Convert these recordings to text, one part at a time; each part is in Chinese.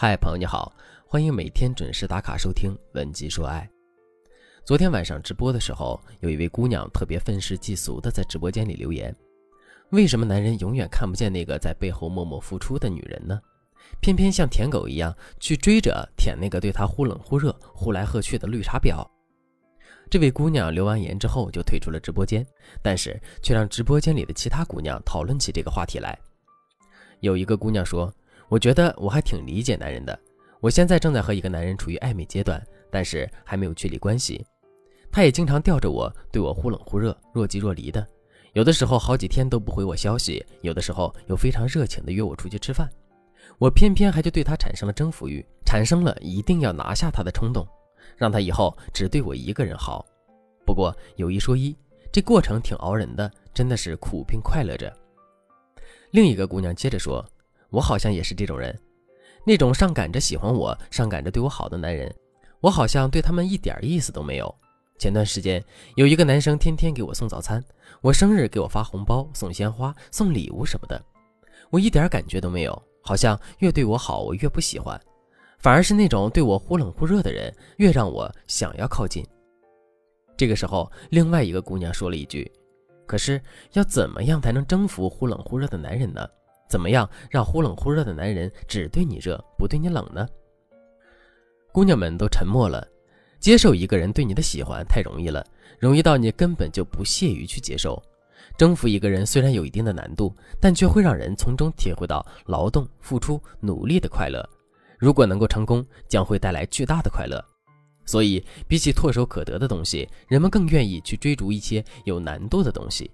嗨，朋友你好，欢迎每天准时打卡收听《文姬说爱》。昨天晚上直播的时候，有一位姑娘特别愤世嫉俗的在直播间里留言：“为什么男人永远看不见那个在背后默默付出的女人呢？偏偏像舔狗一样去追着舔那个对他忽冷忽热、呼来喝去的绿茶婊？”这位姑娘留完言之后就退出了直播间，但是却让直播间里的其他姑娘讨论起这个话题来。有一个姑娘说。我觉得我还挺理解男人的。我现在正在和一个男人处于暧昧阶段，但是还没有确立关系。他也经常吊着我，对我忽冷忽热、若即若离的。有的时候好几天都不回我消息，有的时候又非常热情的约我出去吃饭。我偏偏还就对他产生了征服欲，产生了一定要拿下他的冲动，让他以后只对我一个人好。不过有一说一，这过程挺熬人的，真的是苦并快乐着。另一个姑娘接着说。我好像也是这种人，那种上赶着喜欢我、上赶着对我好的男人，我好像对他们一点意思都没有。前段时间有一个男生天天给我送早餐，我生日给我发红包、送鲜花、送礼物什么的，我一点感觉都没有，好像越对我好我越不喜欢，反而是那种对我忽冷忽热的人越让我想要靠近。这个时候，另外一个姑娘说了一句：“可是要怎么样才能征服忽冷忽热的男人呢？”怎么样让忽冷忽热的男人只对你热不对你冷呢？姑娘们都沉默了。接受一个人对你的喜欢太容易了，容易到你根本就不屑于去接受。征服一个人虽然有一定的难度，但却会让人从中体会到劳动、付出、努力的快乐。如果能够成功，将会带来巨大的快乐。所以，比起唾手可得的东西，人们更愿意去追逐一些有难度的东西。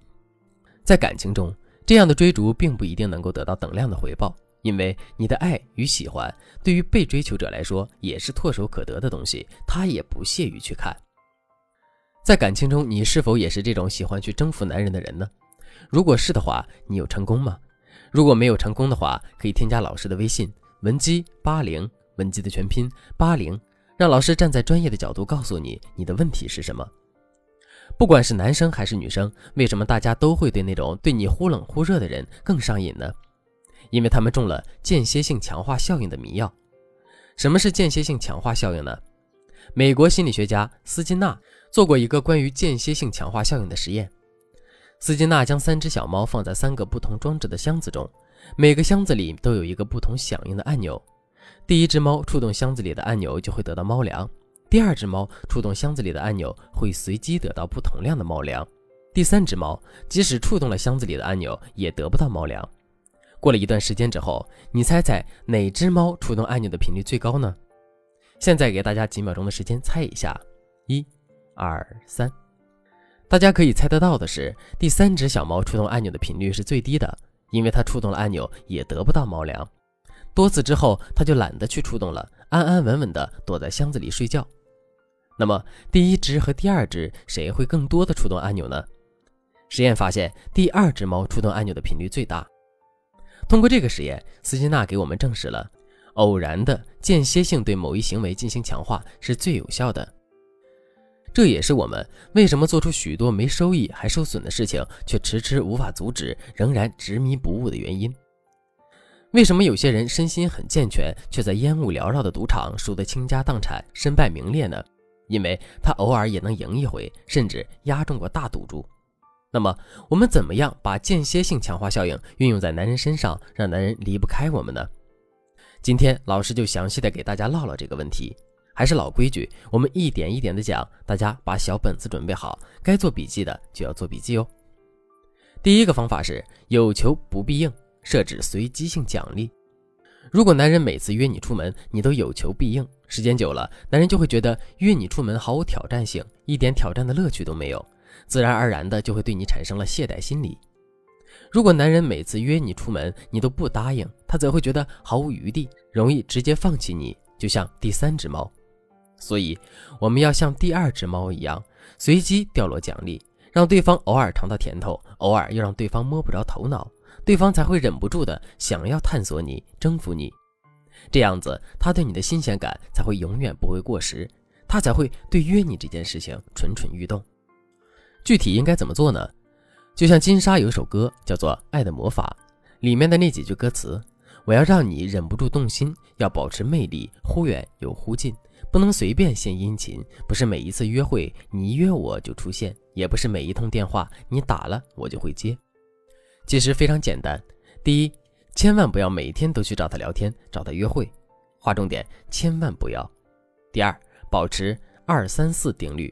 在感情中。这样的追逐并不一定能够得到等量的回报，因为你的爱与喜欢对于被追求者来说也是唾手可得的东西，他也不屑于去看。在感情中，你是否也是这种喜欢去征服男人的人呢？如果是的话，你有成功吗？如果没有成功的话，可以添加老师的微信文姬八零，文姬的全拼八零，让老师站在专业的角度告诉你你的问题是什么。不管是男生还是女生，为什么大家都会对那种对你忽冷忽热的人更上瘾呢？因为他们中了间歇性强化效应的迷药。什么是间歇性强化效应呢？美国心理学家斯金纳做过一个关于间歇性强化效应的实验。斯金纳将三只小猫放在三个不同装置的箱子中，每个箱子里都有一个不同响应的按钮。第一只猫触动箱子里的按钮，就会得到猫粮。第二只猫触动箱子里的按钮，会随机得到不同量的猫粮。第三只猫即使触动了箱子里的按钮，也得不到猫粮。过了一段时间之后，你猜猜哪只猫触动按钮的频率最高呢？现在给大家几秒钟的时间猜一下，一、二、三。大家可以猜得到的是，第三只小猫触动按钮的频率是最低的，因为它触动了按钮也得不到猫粮。多次之后，它就懒得去触动了，安安稳稳地躲在箱子里睡觉。那么，第一只和第二只谁会更多的触动按钮呢？实验发现，第二只猫触动按钮的频率最大。通过这个实验，斯金纳给我们证实了，偶然的间歇性对某一行为进行强化是最有效的。这也是我们为什么做出许多没收益还受损的事情，却迟迟无法阻止，仍然执迷不悟的原因。为什么有些人身心很健全，却在烟雾缭绕的赌场输得倾家荡产、身败名裂呢？因为他偶尔也能赢一回，甚至压中过大赌注。那么，我们怎么样把间歇性强化效应运用在男人身上，让男人离不开我们呢？今天老师就详细的给大家唠唠这个问题。还是老规矩，我们一点一点的讲，大家把小本子准备好，该做笔记的就要做笔记哦。第一个方法是有求不必应，设置随机性奖励。如果男人每次约你出门，你都有求必应，时间久了，男人就会觉得约你出门毫无挑战性，一点挑战的乐趣都没有，自然而然的就会对你产生了懈怠心理。如果男人每次约你出门，你都不答应，他则会觉得毫无余地，容易直接放弃你，就像第三只猫。所以，我们要像第二只猫一样，随机掉落奖励，让对方偶尔尝到甜头，偶尔又让对方摸不着头脑。对方才会忍不住的想要探索你、征服你，这样子他对你的新鲜感才会永远不会过时，他才会对约你这件事情蠢蠢欲动。具体应该怎么做呢？就像金莎有一首歌叫做《爱的魔法》，里面的那几句歌词：“我要让你忍不住动心，要保持魅力，忽远又忽近，不能随便献殷勤。不是每一次约会你约我就出现，也不是每一通电话你打了我就会接。其实非常简单，第一，千万不要每天都去找他聊天，找他约会，划重点，千万不要。第二，保持二三四定律。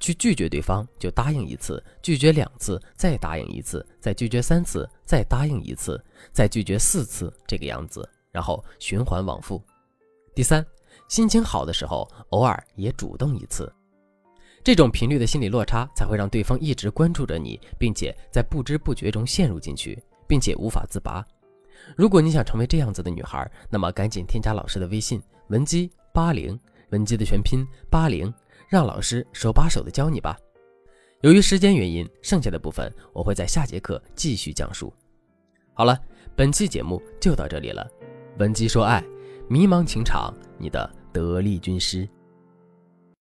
去拒绝对方，就答应一次；拒绝两次，再答应一次；再拒绝三次，再答应一次；再拒绝四次，这个样子，然后循环往复。第三，心情好的时候，偶尔也主动一次，这种频率的心理落差才会让对方一直关注着你，并且在不知不觉中陷入进去，并且无法自拔。如果你想成为这样子的女孩，那么赶紧添加老师的微信文姬八零，文姬的全拼八零。让老师手把手的教你吧。由于时间原因，剩下的部分我会在下节课继续讲述。好了，本期节目就到这里了。文姬说爱，迷茫情场，你的得力军师。